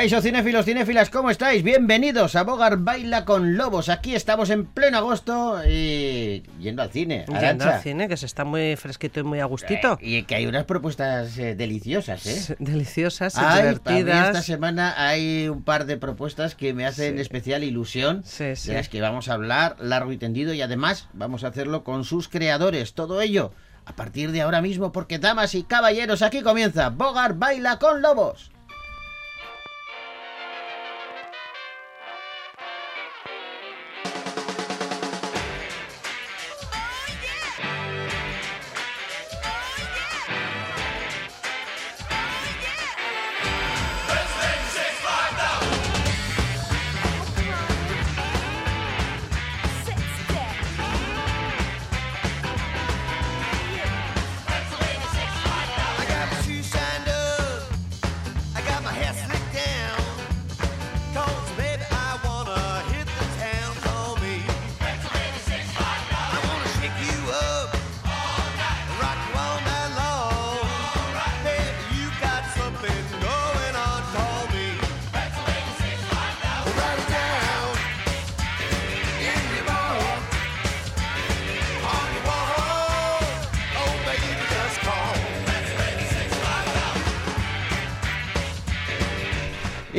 Caixo cinéfilos, cinéfilas, ¿cómo estáis? Bienvenidos a Bogar Baila con Lobos. Aquí estamos en pleno agosto y yendo al cine. Yendo Arantxa. al cine, que se está muy fresquito y muy a gustito. Eh, y que hay unas propuestas eh, deliciosas, ¿eh? Deliciosas y Ay, divertidas. esta semana hay un par de propuestas que me hacen Sí. especial ilusión. Sí, sí. De las que vamos a hablar largo y tendido y además vamos a hacerlo con sus creadores. Todo ello a partir de ahora mismo porque damas y caballeros, aquí comienza Bogar Baila con Lobos.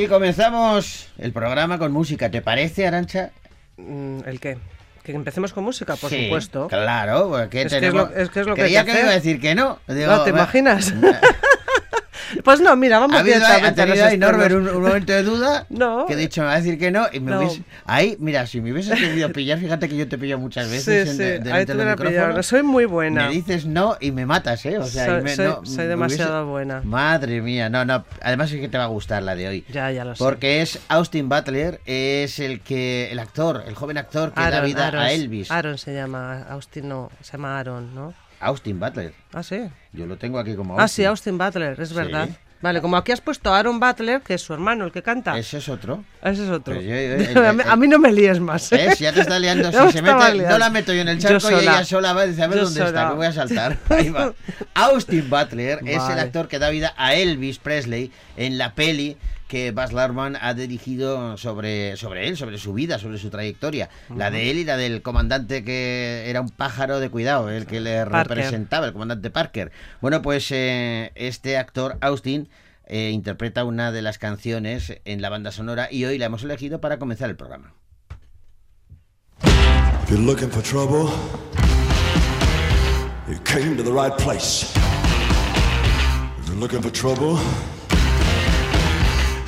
Y comenzamos el programa con música. ¿Te parece, Arancha? Mm, ¿El qué? Que empecemos con música, por Sí, supuesto. Claro, porque Es que es tenemos... lo- es que es lo que Creía que que me iba a decir que no. Digo, No, ¿te imaginas? Pues no, mira, vamos habido, directamente ha a Norbert un, momento de duda. No. Que de hecho me va a decir que no. Y me No. hubiese- ahí, mira, si me hubieses querido pillar, fíjate que yo te pillo muchas veces Sí, en sí, de- ahí te hubiera pillado. Soy muy buena. Me dices no y me matas, ¿eh? O sea, y Soy- me- soy- no, soy me demasiado hubiese- buena. Madre mía, no, no. Además es que te va a gustar la de hoy. Ya, ya lo sé. Porque es Austin Butler, es el que el actor, el joven actor que da vida Aaron, a Elvis. Aaron se llama, Austin no, se llama Aaron, ¿no? Austin Butler. Ah, sí. Yo lo tengo aquí como Ah, sí, Austin Butler, es Sí. verdad. Vale, como aquí has puesto a Aaron Butler, que es su hermano, el que canta. Ese es otro. Ese es otro. Pues yo- a, mí, a mí no me líes más. ¿eh? ¿Ves? Ya te está liando. Ya Si se mete, no la meto yo en el charco y ella sola va a decir, a ver Yo dónde está, que voy a saltar. Ahí va. Austin Butler es el Vale. actor que da vida a Elvis Presley en la peli que Baz Luhrmann ha dirigido sobre, sobre él, sobre su vida, sobre su trayectoria. La de él y la del comandante que era un pájaro de cuidado, el que le Parker. representaba, el comandante Parker. Bueno, pues eh, este actor, Austin, eh, interpreta una de las canciones en la banda sonora y hoy la hemos elegido para comenzar el programa. If you're looking for trouble, you came to the right place. If you're looking for trouble,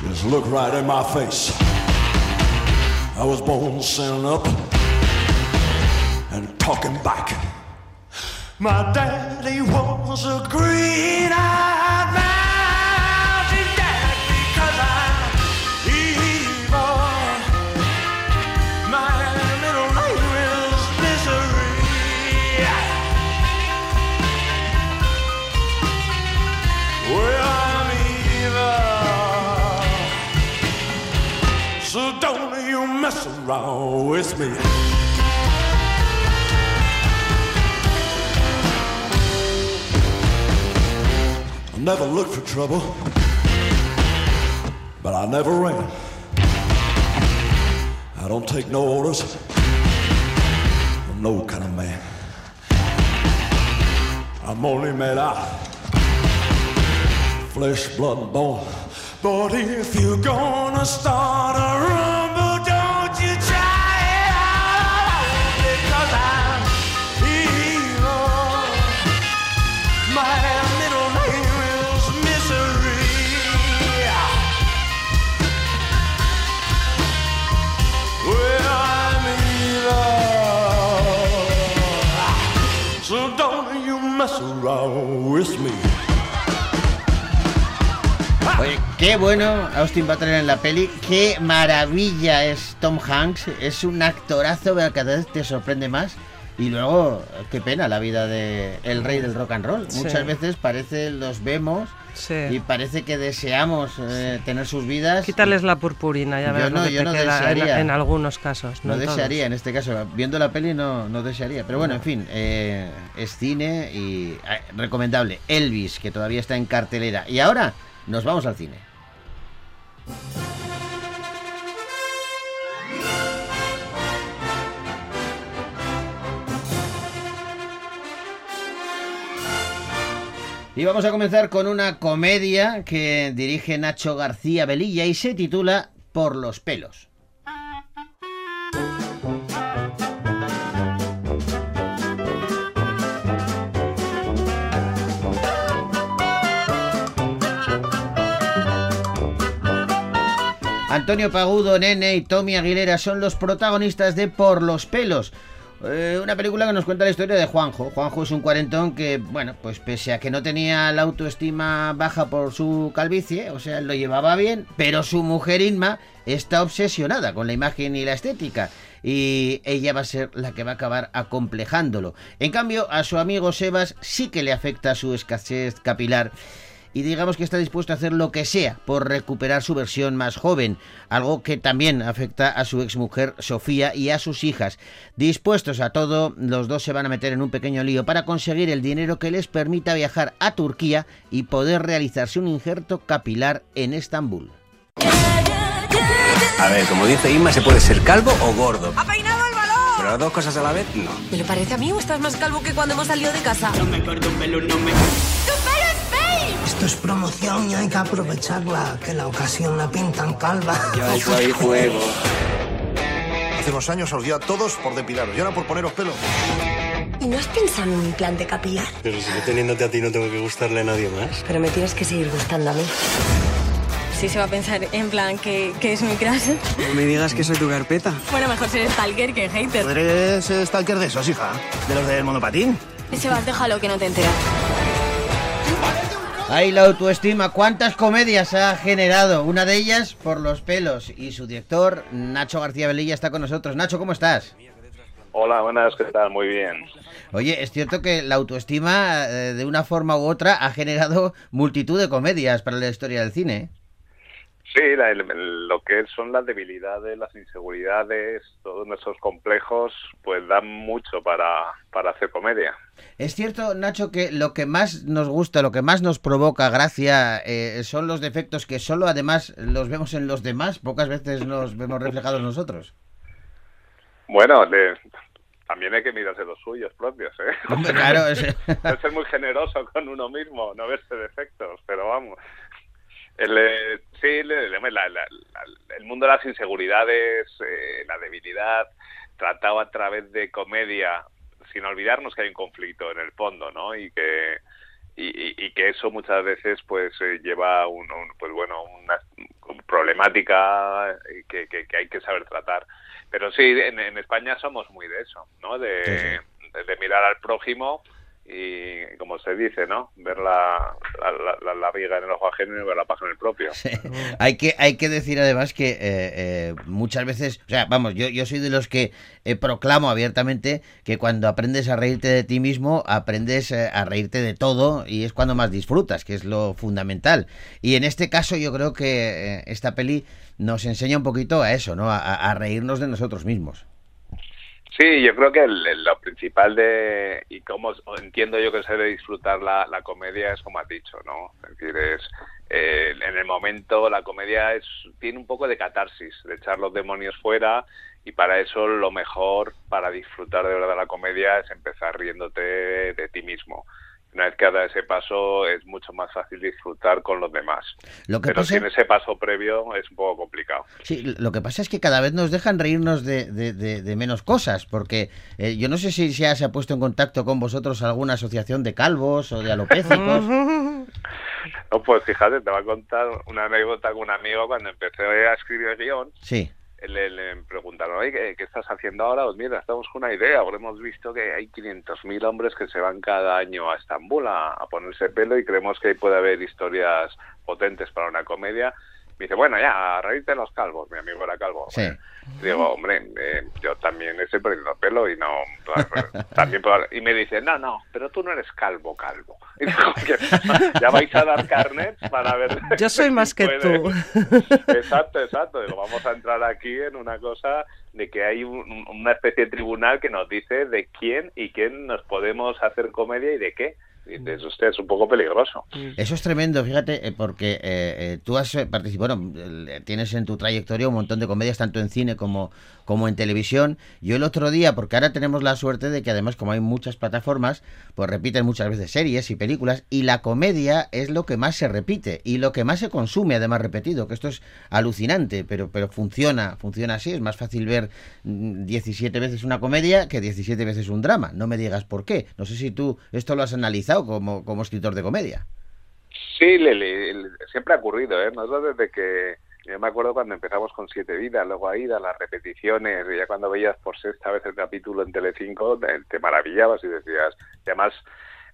just look right in my face. I was born standing up and talking back. My daddy was a green-eyed mountain So don't you mess around with me. I never looked for trouble, but I never ran. I don't take no orders from no kind of man. I'm only made out flesh, blood, and bone. But if you're gonna start a rumble, Oye, qué bueno Austin Butler en la peli, qué maravilla es Tom Hanks, es un actorazo, pero cada vez te sorprende más. Y luego, qué pena la vida de el rey del rock and roll. Sí. Muchas veces parece, los vemos Sí. y parece que deseamos eh, tener sus vidas. Quítales la purpurina, ya Yo verás no- lo que yo te no queda desearía. en algunos casos. No todos. desearía en este caso, viendo la peli no, no desearía. Pero bueno, en fin, eh, es cine y eh, recomendable. Elvis, que todavía está en cartelera. Y ahora nos vamos al cine. Y vamos a comenzar con una comedia que dirige Nacho García Velilla y se titula Por los pelos. Antonio Pagudo, Nene y Tommy Aguilera son los protagonistas de Por los pelos. Eh, una película que nos cuenta la historia de Juanjo. Juanjo es un cuarentón que, bueno, pues pese a que no tenía la autoestima baja por su calvicie, o sea, lo llevaba bien, pero su mujer Inma está obsesionada con la imagen y la estética. Y ella va a ser la que va a acabar acomplejándolo. En cambio, a su amigo Sebas sí que le afecta su escasez capilar y digamos que está dispuesto a hacer lo que sea por recuperar su versión más joven, algo que también afecta a su exmujer Sofía y a sus hijas. Dispuestos a todo, los dos se van a meter en un pequeño lío para conseguir el dinero que les permita viajar a Turquía y poder realizarse un injerto capilar en Estambul. A ver, como dice Inma, ¿se puede ser calvo o gordo? ¡Ha peinado el balón! Pero las dos cosas a la vez, no. ¿Me lo parece a mí o estás más calvo que cuando hemos salido de casa? No me corto un pelo, no me... Esto es promoción y hay que aprovecharla, que la ocasión la pintan calva. Yo soy juego. Hace unos años os dio a todos por depilaros y ahora por poneros pelo. ¿Y no has pensado en un implante capilar? Pero si yo teniéndote a ti no tengo que gustarle a nadie más. Pero me tienes que seguir gustando a mí. Sí se va a pensar en plan que, que es mi crush. No me digas que soy tu carpeta. Bueno, mejor ser stalker que hater. ¿Eres stalker de esos, hija? ¿De los del monopatín? Sebas, déjalo que no te enteras. Ahí la autoestima, ¿cuántas comedias ha generado? Una de ellas por los pelos. Y su director, Nacho García Velilla, está con nosotros. Nacho, ¿cómo estás? Hola, buenas, ¿qué tal? Muy bien. Oye, es cierto que la autoestima, eh, de una forma u otra, ha generado multitud de comedias para la historia del cine. Sí, la- el- lo que son las debilidades, las inseguridades, todos nuestros complejos, pues dan mucho para, para hacer comedia. Es cierto, Nacho, que lo que más nos gusta, lo que más nos provoca gracia, eh, son los defectos que solo además los vemos en los demás, pocas veces nos vemos reflejados nosotros. Bueno, de- también hay que mirarse los suyos propios, ¿eh? Hombre, claro, es- ser muy generoso con uno mismo, no verse defectos, pero vamos. El, eh, sí, la- la- la- el mundo de las inseguridades, eh, la debilidad, tratado a través de comedia, sin olvidarnos que hay un conflicto en el fondo, ¿no? Y que y, que eso muchas veces pues eh, lleva a un, un- pues bueno una problemática eh, que, que- que hay que saber tratar. Pero sí en, en España somos muy de eso no de, de- de mirar al prójimo y como se dice no ver la la, la, la- viga en el ojo ajeno y ver la paja en el propio hay que hay que decir además que eh, eh, muchas veces, o sea, vamos, yo, yo soy de los que eh, proclamo abiertamente que cuando aprendes a reírte de ti mismo, aprendes eh, a reírte de todo y es cuando más disfrutas, que es lo fundamental. Y en este caso yo creo que esta peli nos enseña un poquito a eso, ¿no? A reírnos de nosotros mismos. Sí, yo creo que el- lo principal de, y como s- entiendo yo que se debe disfrutar la, la comedia es como has dicho, ¿no? Es decir, es, eh, en el momento la comedia es tiene un poco de catarsis, de echar los demonios fuera y para eso lo mejor para disfrutar de verdad la comedia es empezar riéndote de ti mismo. Una vez que dado ese paso es mucho más fácil disfrutar con los demás. Lo que Pero pasa- sin ese paso previo es un poco complicado. Sí, lo que pasa es que cada vez nos dejan reírnos de, de- de- de menos cosas, porque eh, yo no sé si ya se ha puesto en contacto con vosotros alguna asociación de calvos o de alopécicos. No, pues fíjate, te voy a contar una anécdota con un amigo cuando empecé a escribir el guion. Sí. Le, le preguntaron, ¿qué, estás haciendo ahora? Pues mira, estamos con una idea, hemos visto que hay 500.000 hombres que se van cada año a Estambul a, a ponerse pelo y creemos que ahí puede haber historias potentes para una comedia. Dice, bueno, ya, a reírte de los calvos. Mi amigo era calvo. Sí. Digo, hombre, eh, yo también estoy perdiendo pelo y no... también puedo- Y me dice, no, no, pero tú no eres calvo, calvo. Y digo, "¿Qué pasa? ya vais a dar carnets para ver... Yo soy más que puede". tú. Exacto, exacto. Digo, vamos a entrar aquí en una cosa de que hay un- una especie de tribunal que nos dice de quién y quién nos podemos hacer comedia y de qué. Dices, usted es un poco peligroso. Eso es tremendo, fíjate, eh, porque eh, eh, tú has eh, participado, bueno, tienes en tu trayectoria un montón de comedias, tanto en cine como, como en televisión. Yo el otro día, porque ahora tenemos la suerte de que además como hay muchas plataformas, pues repiten muchas veces series y películas, y la comedia es lo que más se repite y lo que más se consume además repetido, que esto es alucinante, pero, pero funciona, funciona así, es más fácil ver mm, 17 veces una comedia que 17 veces un drama, no me digas por qué. No sé si tú esto lo has analizado como, como escritor de comedia. Sí, le- siempre ha ocurrido, ¿eh? Nosotros desde que... Yo me acuerdo cuando empezamos con Siete Vidas, luego Aida, las repeticiones, y ya cuando veías por sexta vez el capítulo en Telecinco, te, maravillabas y decías... Y además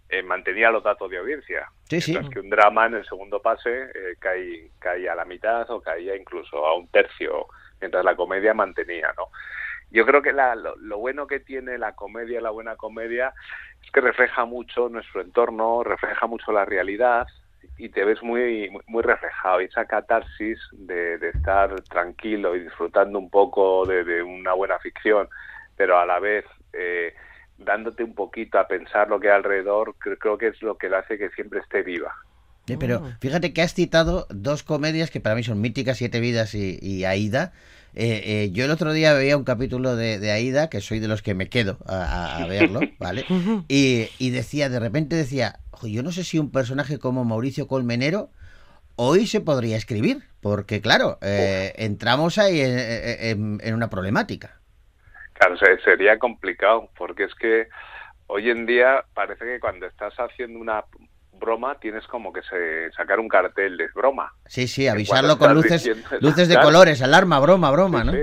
eh, mantenía los datos de audiencia. Sí, sí. Mientras que un drama en el segundo pase eh, caía a la mitad o caía incluso a un tercio, mientras la comedia mantenía, ¿no? Yo creo que la- lo, lo bueno que tiene la comedia, la buena comedia, es que refleja mucho nuestro entorno, refleja mucho la realidad y te ves muy muy- muy reflejado. Y esa catarsis de, de estar tranquilo y disfrutando un poco de, de una buena ficción, pero a la vez eh, dándote un poquito a pensar lo que hay alrededor, cre- creo que es lo que le hace que siempre esté viva. Eh, Pero fíjate que has citado dos comedias que para mí son míticas, Siete Vidas y, y Aida. Eh, eh, yo el otro día veía un capítulo de, de Aida, que soy de los que me quedo a, verlo, ¿vale? Y, y decía, de repente decía, "Jo, yo no sé si un personaje como Mauricio Colmenero hoy se podría escribir, porque claro, eh, entramos ahí en, en- en una problemática. Claro, se- sería complicado, porque es que hoy en día parece que cuando estás haciendo una broma tienes como que se, sacar un cartel de broma. Sí, sí, avisarlo con luces, diciendo- luces de Claro. colores, alarma, broma, broma, Sí, ¿no? sí.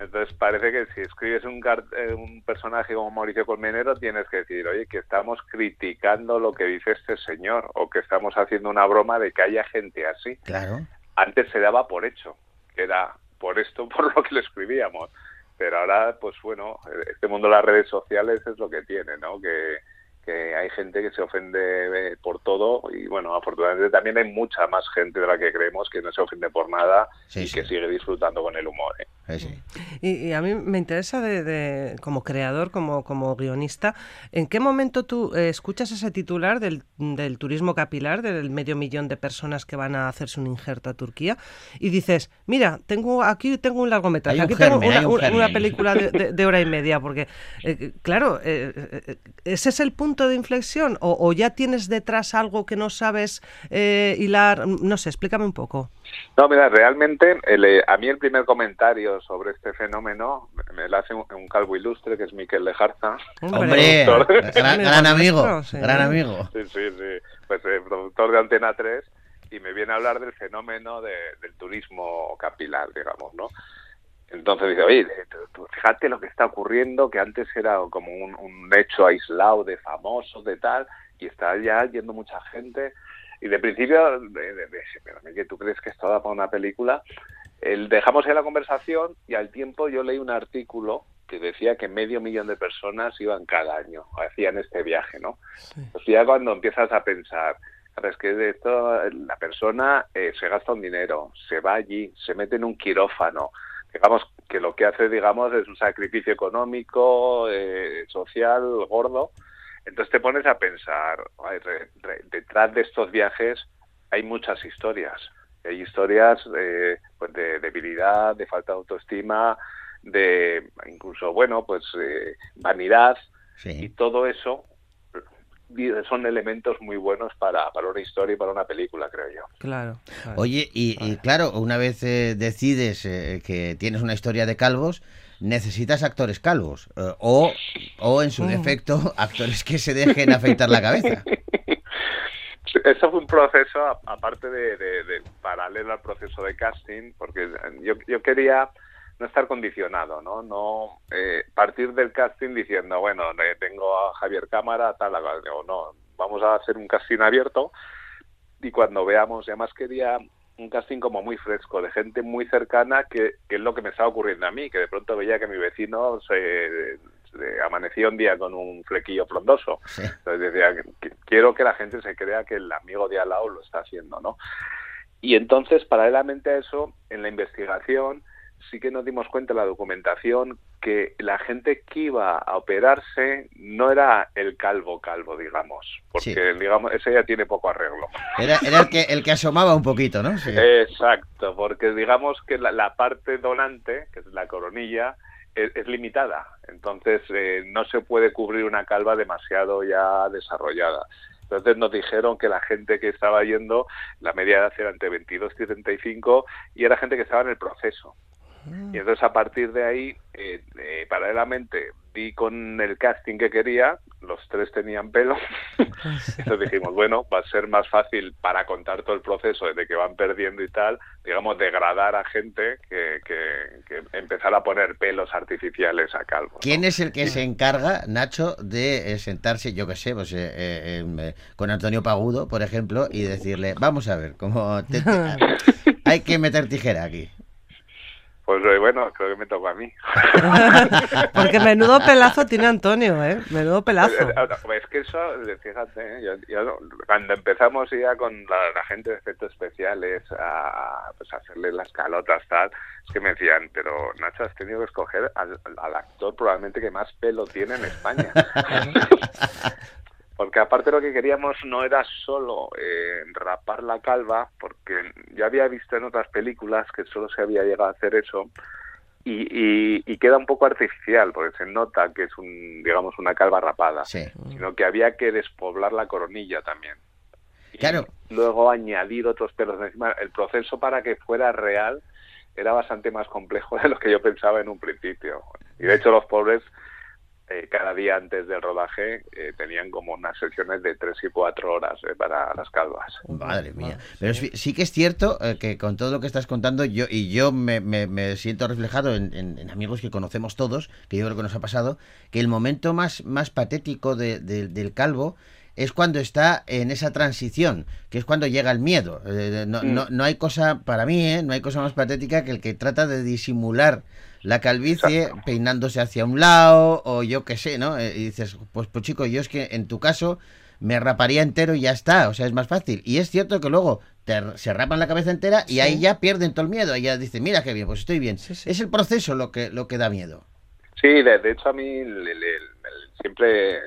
Entonces parece que si escribes un, eh, un personaje como Mauricio Colmenero tienes que decir, oye, que estamos criticando lo que dice este señor o que estamos haciendo una broma de que haya gente así. Claro. Antes se daba por hecho, que era por esto por lo que lo escribíamos. Pero ahora, pues bueno, este mundo de las redes sociales es lo que tiene, ¿no? Que, que hay gente que se ofende eh, por todo y bueno, afortunadamente también hay mucha más gente de la que creemos que no se ofende por nada Sí, y sí. que sigue disfrutando con el humor. ¿eh? Sí, sí. Y, y a mí me interesa de, de- como creador, como, como guionista, ¿en qué momento tú eh, escuchas ese titular del, del turismo capilar, del medio millón de personas que van a hacerse un injerto a Turquía, y dices, mira, tengo aquí tengo un largometraje, Hay un aquí tengo una, un una- una germen". película de, de- de hora y media, porque, eh, claro, ¿ese es el punto de inflexión? O, o ya tienes detrás algo que no sabes eh, hilar? No sé, explícame un poco. No, mira, realmente el, eh, a mí el primer comentario sobre este fenómeno me, lo hace un, un calvo ilustre que es Miquel Lejarza. Hombre, gran, gran amigo, sí. gran amigo. Sí, sí, sí. Pues eh, productor de Antena 3 y me viene a hablar del fenómeno de- del turismo capilar, digamos, ¿no? Entonces dice, oye, eh, fíjate lo que está ocurriendo, que antes era como un, un hecho aislado de famosos, de tal, y está ya yendo mucha gente. Y de principio, de, de- de- pero que tú crees que esto da para una película, el, dejamos ahí la conversación y al tiempo yo leí un artículo que decía que medio millón de personas iban cada año, hacían este viaje, ¿no? Pues ya cuando empiezas a pensar, es que de esto la persona eh, se gasta un dinero, se va allí, se mete en un quirófano, digamos que lo que hace, digamos, es un sacrificio económico, eh, social, gordo. Entonces te pones a pensar, ay, re- re- detrás de estos viajes hay muchas historias. Hay historias eh, pues de debilidad, de falta de autoestima, de incluso, bueno, pues eh, vanidad. Y todo eso son elementos muy buenos para, para una historia y para una película, creo yo. Claro. claro. Oye, y, y claro, una vez eh, decides eh, que tienes una historia de calvos, necesitas actores calvos. eh, o, o, en su Mm. defecto, actores que se dejen afeitar la cabeza. Eso fue un proceso, a- aparte de, de- de paralelo al proceso de casting, porque yo, yo quería no estar condicionado, ¿no? No eh, partir del casting diciendo, bueno, tengo a Javier Cámara, tal, o no, vamos a hacer un casting abierto y cuando veamos, y además quería un casting como muy fresco, de gente muy cercana, que, que es lo que me estaba ocurriendo a mí, que de pronto veía que mi vecino se, se amanecía un día con un flequillo frondoso. Entonces decía, que- quiero que la gente se crea que el amigo de al lado lo está haciendo, ¿no? Y entonces, paralelamente a eso, en la investigación, sí que nos dimos cuenta en la documentación que la gente que iba a operarse no era el calvo calvo, digamos, porque Sí. digamos ese ya tiene poco arreglo. Era, era el, que, el que asomaba un poquito, ¿no? Sí. Exacto, porque digamos que la, la parte donante, que es la coronilla, es, es limitada. Entonces eh, no se puede cubrir una calva demasiado ya desarrollada. Entonces nos dijeron que la gente que estaba yendo, la media edad era entre 22 y 35, y era gente que estaba en el proceso. Y entonces a partir de ahí, eh, eh, paralelamente, di con el casting que quería, los tres tenían pelo, entonces dijimos, bueno, va a ser más fácil para contar todo el proceso desde que van perdiendo y tal, digamos, degradar a gente que, que, que empezar a poner pelos artificiales a calvo. ¿Quién es el que se encarga, Nacho, de eh, sentarse, yo qué sé, pues, eh, eh, con Antonio Pagudo, por ejemplo, y decirle, vamos a ver, cómo te- te- hay que meter tijera aquí? Pues eh, bueno, creo que me tocó a mí. Porque menudo pelazo tiene Antonio, ¿eh? Menudo pelazo. Eh, eh, Es que eso, fíjate, eh, yo- yo- cuando empezamos ya con la, la gente de efectos especiales a, pues, a hacerle las calotas, tal, es que me decían, pero Nacho, has tenido que escoger al, al actor probablemente que más pelo tiene en España. Porque aparte lo que queríamos no era solo eh, rapar la calva, porque ya había visto en otras películas que solo se había llegado a hacer eso, y, y- y queda un poco artificial, porque se nota que es un, digamos, una calva rapada, sino que había que despoblar la coronilla también. Claro. Luego añadir otros pelos encima. El proceso para que fuera real era bastante más complejo de lo que yo pensaba en un principio. Y de hecho los pobres eh, cada día antes del rodaje eh, tenían como unas sesiones de tres y cuatro horas eh, para las calvas. Madre mía. Pero sí, sí que es cierto eh, que con todo lo que estás contando, yo y yo me, me- me siento reflejado en, en- en amigos que conocemos todos, que yo creo que nos ha pasado, que el momento más, más patético de- de- del calvo es cuando está en esa transición, que es cuando llega el miedo. Eh, no, Mm. no- no hay cosa, para mí, eh, no hay cosa más patética que el que trata de disimular la calvicie peinándose hacia un lado o yo qué sé, ¿no? Eh, y dices, pues, pues chico, yo es que en tu caso me raparía entero y ya está, o sea, es más fácil. Y es cierto que luego te- se rapan la cabeza entera y Sí. ahí ya pierden todo el miedo, ahí ya dicen, mira qué bien, pues estoy bien. Es el proceso lo que, lo que da miedo. Sí, de, de hecho a mí le- le- le- siempre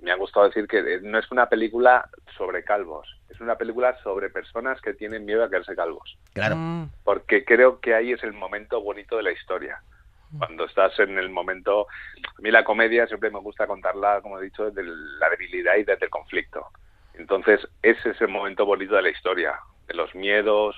me ha gustado decir que no es una película sobre calvos, es una película sobre personas que tienen miedo a quedarse calvos. Claro. Porque creo que ahí es el momento bonito de la historia. Cuando estás en el momento... A mí la comedia siempre me gusta contarla, como he dicho, desde la debilidad y desde el conflicto. Entonces, ese es el momento bonito de la historia, de los miedos,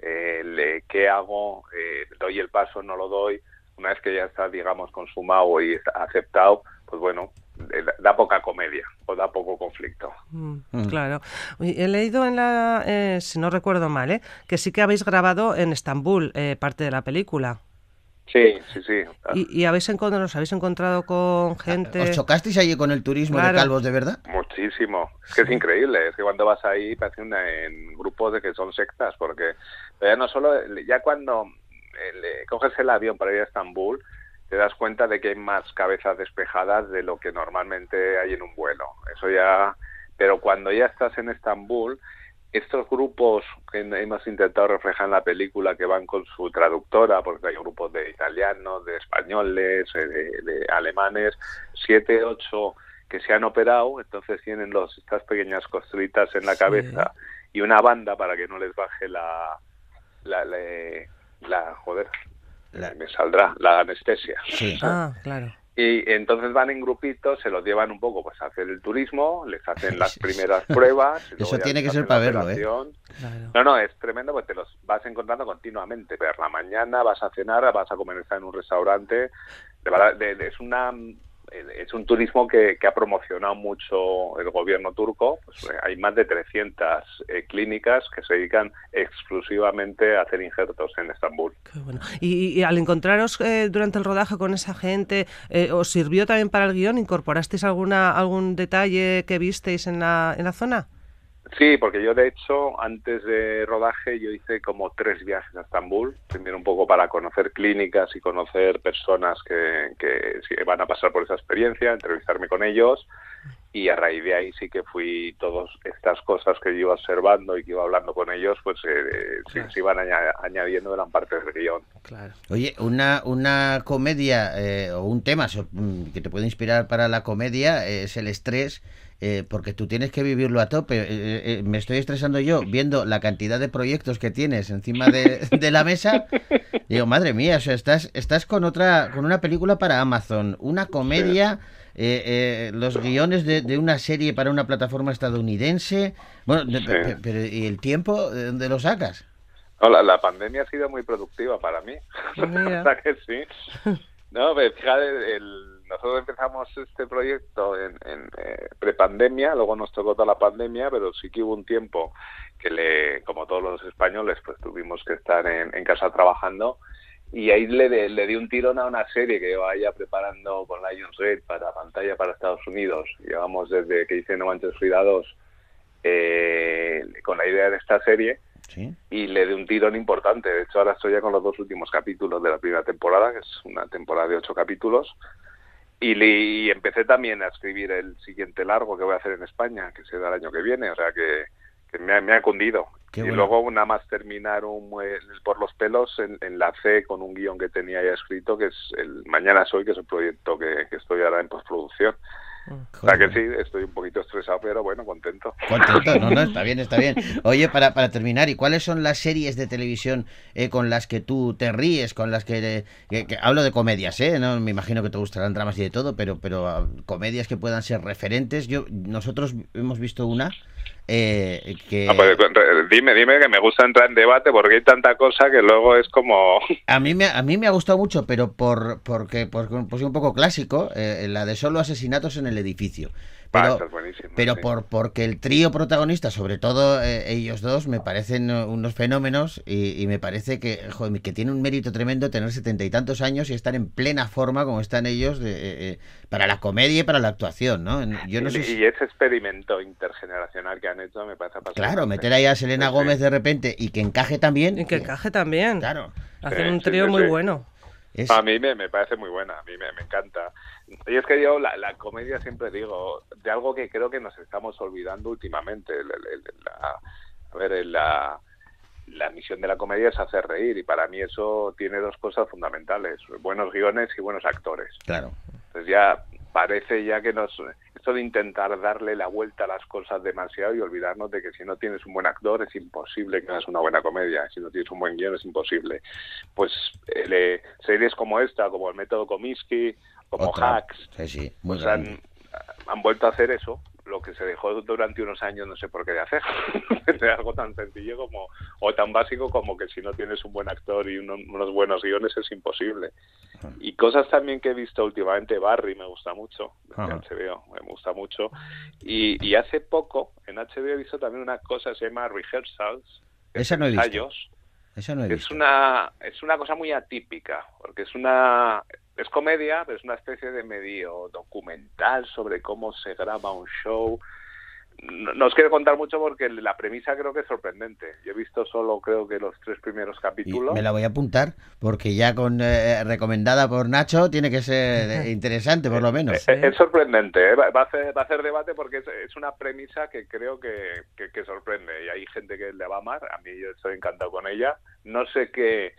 eh, el, eh, qué hago, eh, doy el paso, no lo doy. Una vez que ya está, digamos, consumado y aceptado, pues bueno, eh, da- da poca comedia o da poco conflicto. Mm, Mm. Claro. He leído en la, eh, si no recuerdo mal, ¿eh? que sí que habéis grabado en Estambul eh, parte de la película. Sí, sí, sí. Y, y habéis encontrado, os habéis encontrado con gente. ¿Os chocasteis allí con el turismo Claro. de calvos de verdad? Muchísimo. Es que es increíble. Es que cuando vas ahí parece una, en grupos de que son sectas, porque ya no solo, ya cuando eh, le- coges el avión para ir a Estambul, te das cuenta de que hay más cabezas despejadas de lo que normalmente hay en un vuelo. Eso ya, pero cuando ya estás en Estambul, estos grupos que hemos intentado reflejar en la película que van con su traductora, porque hay grupos de italianos, de españoles, eh, de, de alemanes, siete, ocho que se han operado, entonces tienen los, estas pequeñas costritas en la cabeza y una banda para que no les baje la, la, la, la- joder, me saldrá, la anestesia. Ah, claro. Y entonces van en grupitos, se los llevan un poco pues a hacer el turismo, les hacen las primeras pruebas. Eso tiene que ser para verlo, ¿eh? No, no, es tremendo porque te los vas encontrando continuamente. Por la mañana vas a cenar, vas a comer en un restaurante. De verdad, de- de- es una es un turismo que, que ha promocionado mucho el gobierno turco. Pues, eh, hay más de 300 eh, clínicas que se dedican exclusivamente a hacer injertos en Estambul. Y, y al encontraros eh, durante el rodaje con esa gente, eh, ¿os sirvió también para el guion? ¿Incorporasteis alguna algún detalle que visteis en la, en la zona? Sí, porque yo de hecho antes de rodaje yo hice como tres viajes a Estambul, primero un poco para conocer clínicas y conocer personas que, que sí van a pasar por esa experiencia, entrevistarme con ellos y a raíz de ahí sí que fui todas estas cosas que yo iba observando y que iba hablando con ellos, pues eh, sí- se iban aña- añadiendo, eran parte del guion. Oye, una, una comedia eh, o un tema mm, que te puede inspirar para la comedia eh, es el estrés, eh, porque tú tienes que vivirlo a tope. Eh, eh, me estoy estresando yo viendo la cantidad de proyectos que tienes encima de, de la mesa. Digo, madre mía, o sea, estás, estás con otra, con una película para Amazon, una comedia, eh, eh, los guiones de, de una serie para una plataforma estadounidense. Bueno, Sí. pe- pero ¿y el tiempo de dónde lo sacas? No, la, la pandemia ha sido muy productiva para mí. Pues mira. Que sí. No, pero fíjate, el- nosotros empezamos este proyecto en, en eh, prepandemia, luego nos tocó toda la pandemia, pero sí que hubo un tiempo que le, como todos los españoles, pues tuvimos que estar en, en casa trabajando y ahí le, de- le di un tirón a una serie que yo ya preparando con Lionsgate para pantalla para Estados Unidos. Llevamos desde que hice No Manches Frida 2 eh, con la idea de esta serie Sí. y le de un tirón importante. De hecho, ahora estoy ya con los dos últimos capítulos de la primera temporada, que es una temporada de ocho capítulos. Y, le- y empecé también a escribir el siguiente largo que voy a hacer en España, que será el año que viene. O sea que, que me, ha, me ha cundido. Qué y bueno. luego, nada más terminar un, por los pelos, en- enlacé con un guion que tenía ya escrito, que es el Mañana Soy, que es el proyecto que, que estoy ahora en postproducción. O sea que sí, estoy un poquito estresado, pero bueno, contento. Contento, no, no, está bien, está bien. Oye, para, para terminar, ¿y cuáles son las series de televisión eh, con las que tú te ríes, con las que, eh, que- que- hablo de comedias, ¿eh? No, me imagino que te gustarán dramas y de todo, pero, pero ah, comedias que puedan ser referentes. Yo, nosotros hemos visto una eh, que Ah, pues, re- dime, dime que me gusta entrar en debate porque hay tanta cosa que luego es como... a mí me, a mí me ha gustado mucho, pero por porque por, pues un poco clásico, eh, la de solo asesinatos en el edificio. Pero, esa es buenísima, pero sí. por porque el trío protagonista, sobre todo eh, ellos dos, me parecen eh, unos fenómenos y, y me parece que, joder, que tiene un mérito tremendo tener setenta y tantos años y estar en plena forma como están ellos de, eh, eh, para la comedia y para la actuación, ¿no? Yo no sé y, si- y ese experimento intergeneracional que han hecho me parece apasionante. Claro, meter ahí a Selena Sí. Gómez de repente y que encaje también. Y que encaje también. Claro. Hacen Sí, un trío sí, muy sí. bueno. Es- A mí me, me parece muy buena, a mí me, me encanta. Y es que yo, la, la comedia siempre digo, de algo que creo que nos estamos olvidando últimamente. El- la- a ver, la, la misión de la comedia es hacer reír y para mí eso tiene dos cosas fundamentales, buenos guiones y buenos actores. Claro. Entonces ya parece ya que nos esto de intentar darle la vuelta a las cosas demasiado y olvidarnos de que si no tienes un buen actor es imposible que hagas una buena comedia, si no tienes un buen guion es imposible. Pues eh, series como esta, como el método Comiskey, como Otra. Hacks, Sí, sí, muy pues han, han vuelto a hacer eso, lo que se dejó durante unos años no sé por qué de hacer, de algo tan sencillo como o tan básico como que si no tienes un buen actor y uno- unos buenos guiones es imposible. Y cosas también que he visto últimamente, Barry me gusta mucho, de. HBO, me gusta mucho. Y, y hace poco en HBO he visto también una cosa que se llama Rehearsals, Esa no he visto. ensayos, Esa no he que visto. es una es una cosa muy atípica porque es una es comedia pero es una especie de medio documental sobre cómo se graba un show. No, no os quiero contar mucho porque la premisa creo que es sorprendente. Yo he visto solo creo que los tres primeros Y capítulos me la voy a apuntar porque ya con eh, recomendada por Nacho tiene que ser eh, interesante por lo menos. Eh, Es sorprendente, ¿eh? va, va a hacer, va a hacer debate porque es, es una premisa que creo que, que- que sorprende. Y hay gente que le va a amar, a mí yo estoy encantado con ella, no sé qué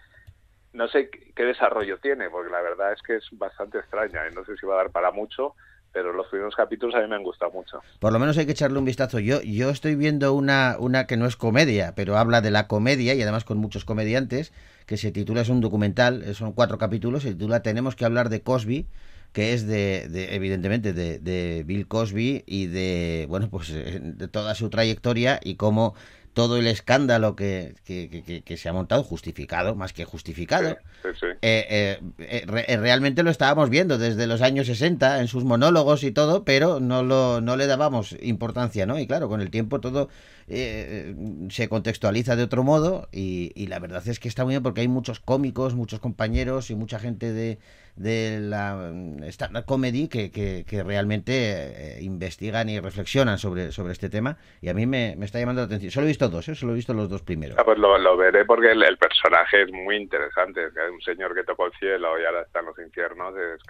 no sé qué desarrollo tiene porque la verdad es que es bastante extraña y no sé si va a dar para mucho, pero los primeros capítulos a mí me han gustado mucho. Por lo menos hay que echarle un vistazo. Yo, yo estoy viendo una, una que no es comedia, pero habla de la comedia y además con muchos comediantes, que se titula, es un documental, eh, son cuatro capítulos, se titula Tenemos que hablar de Cosby, que es de, de, evidentemente de, de Bill Cosby y de, bueno, pues eh, de toda su trayectoria y cómo todo el escándalo que, que, que- que- se ha montado, justificado, más que justificado, Sí, sí. eh, eh, eh, re- realmente lo estábamos viendo desde los años 60 en sus monólogos y todo, pero no, lo, no le dábamos importancia, ¿no? Y claro, con el tiempo todo eh, se contextualiza de otro modo y, y la verdad es que está muy bien porque hay muchos cómicos, muchos compañeros y mucha gente de, de la mm, stand-up comedy que, que, que realmente eh, investigan y reflexionan sobre, sobre este tema y a mí me, me está llamando la atención. Solo he visto todos, ¿eh? solo he visto los dos primeros. Ah, pues lo, lo veré porque el, el personaje es muy interesante. Es que hay un señor que tocó el cielo y ahora está en los infiernos, es.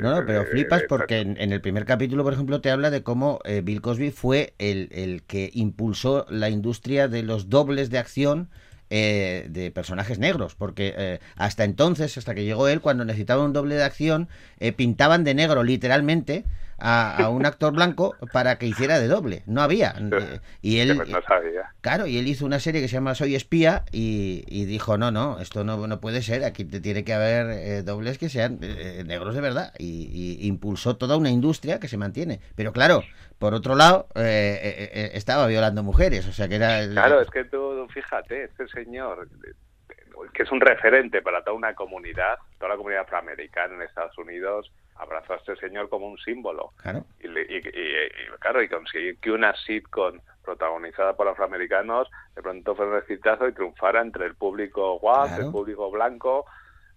No, no, pero Eh, flipas eh, porque en, en el primer capítulo, por ejemplo, te habla de cómo Bill Cosby fue el, el que impulsó la industria de los dobles de acción eh, de personajes negros, porque eh, hasta entonces, hasta que llegó él, cuando necesitaba un doble de acción, eh, pintaban de negro literalmente a, a un actor blanco para que hiciera de doble. No había. Y él, Pues no sabía. Claro, y él hizo una serie que se llama Soy espía y, y dijo, no, no, esto no, no puede ser, aquí te tiene que haber eh, dobles que sean eh, negros de verdad. Y, y impulsó toda una industria que se mantiene. Pero claro, por otro lado, eh, eh, eh, estaba violando mujeres, o sea que era... Claro, es que tú, fíjate, este señor, que es un referente para toda una comunidad, toda la comunidad afroamericana en Estados Unidos, abrazó a este señor como un símbolo. Claro. Y, le- y- y- y, claro, y conseguir que una sitcom protagonizada por afroamericanos de pronto fuera un exitazo y triunfara entre el público guap, Claro. el público blanco.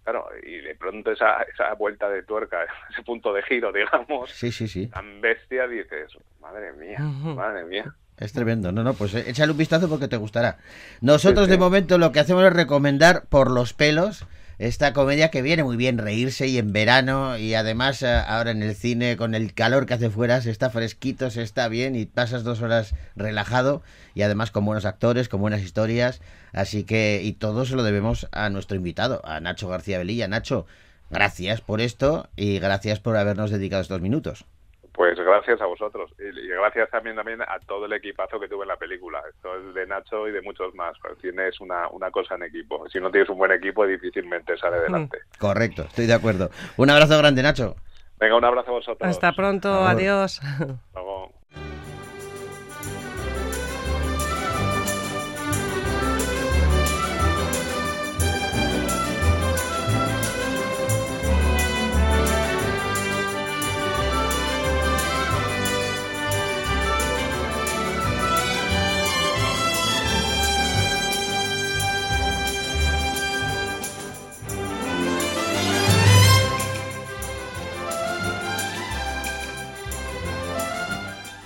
Claro, y de pronto esa, esa vuelta de tuerca, ese punto de giro, digamos, Sí, sí, sí. tan bestia, dices, madre mía, madre mía. Es tremendo, no, no, pues eh, échale un vistazo porque te gustará. Nosotros Sí, de momento lo que hacemos es recomendar por los pelos esta comedia que viene muy bien reírse y en verano y además eh, ahora en el cine con el calor que hace fuera se está fresquito, se está bien y pasas dos horas relajado y además con buenos actores, con buenas historias, así que y todo se lo debemos a nuestro invitado, a Nacho García Velilla. Nacho, gracias por esto y gracias por habernos dedicado estos minutos. Pues gracias a vosotros y, gracias también, también a todo el equipazo que tuve en la película. Esto es de Nacho y de muchos más. Pues tienes una, una cosa en equipo. Si no tienes un buen equipo, difícilmente sale adelante. Correcto, estoy de acuerdo. Un abrazo grande, Nacho. Venga, un abrazo a vosotros. Hasta pronto, adiós. Hasta luego.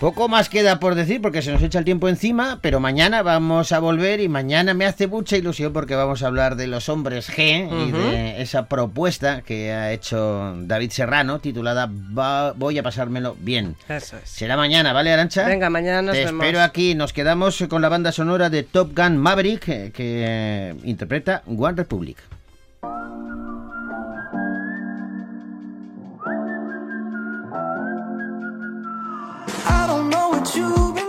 Poco más queda por decir porque se nos echa el tiempo encima, pero mañana vamos a volver y mañana me hace mucha ilusión porque vamos a hablar de los hombres G y de esa propuesta que ha hecho David Serrano titulada Va- Voy a pasármelo bien. Eso es. Será mañana, ¿vale, Arancha? Venga, mañana nos Te vemos. espero aquí. Nos quedamos con la banda sonora de Top Gun Maverick eh, que eh, interpreta One Republic. I you.